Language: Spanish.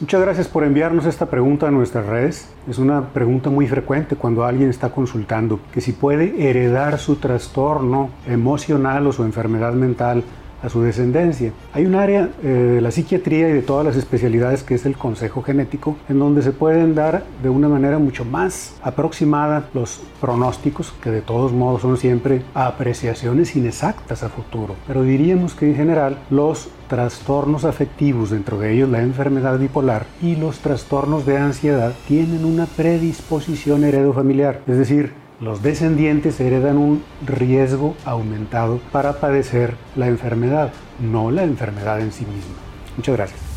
Muchas gracias por enviarnos esta pregunta a nuestras redes. Es una pregunta muy frecuente cuando alguien está consultando que si puede heredar su trastorno emocional o su enfermedad mental a su descendencia. Hay un área eh, de la psiquiatría y de todas las especialidades que es el consejo genético, en donde se pueden dar de una manera mucho más aproximada los pronósticos, que de todos modos son siempre apreciaciones inexactas a futuro. Pero diríamos que en general los trastornos afectivos, dentro de ellos la enfermedad bipolar y los trastornos de ansiedad, tienen una predisposición heredofamiliar, es decir, los descendientes heredan un riesgo aumentado para padecer la enfermedad, no la enfermedad en sí misma. Muchas gracias.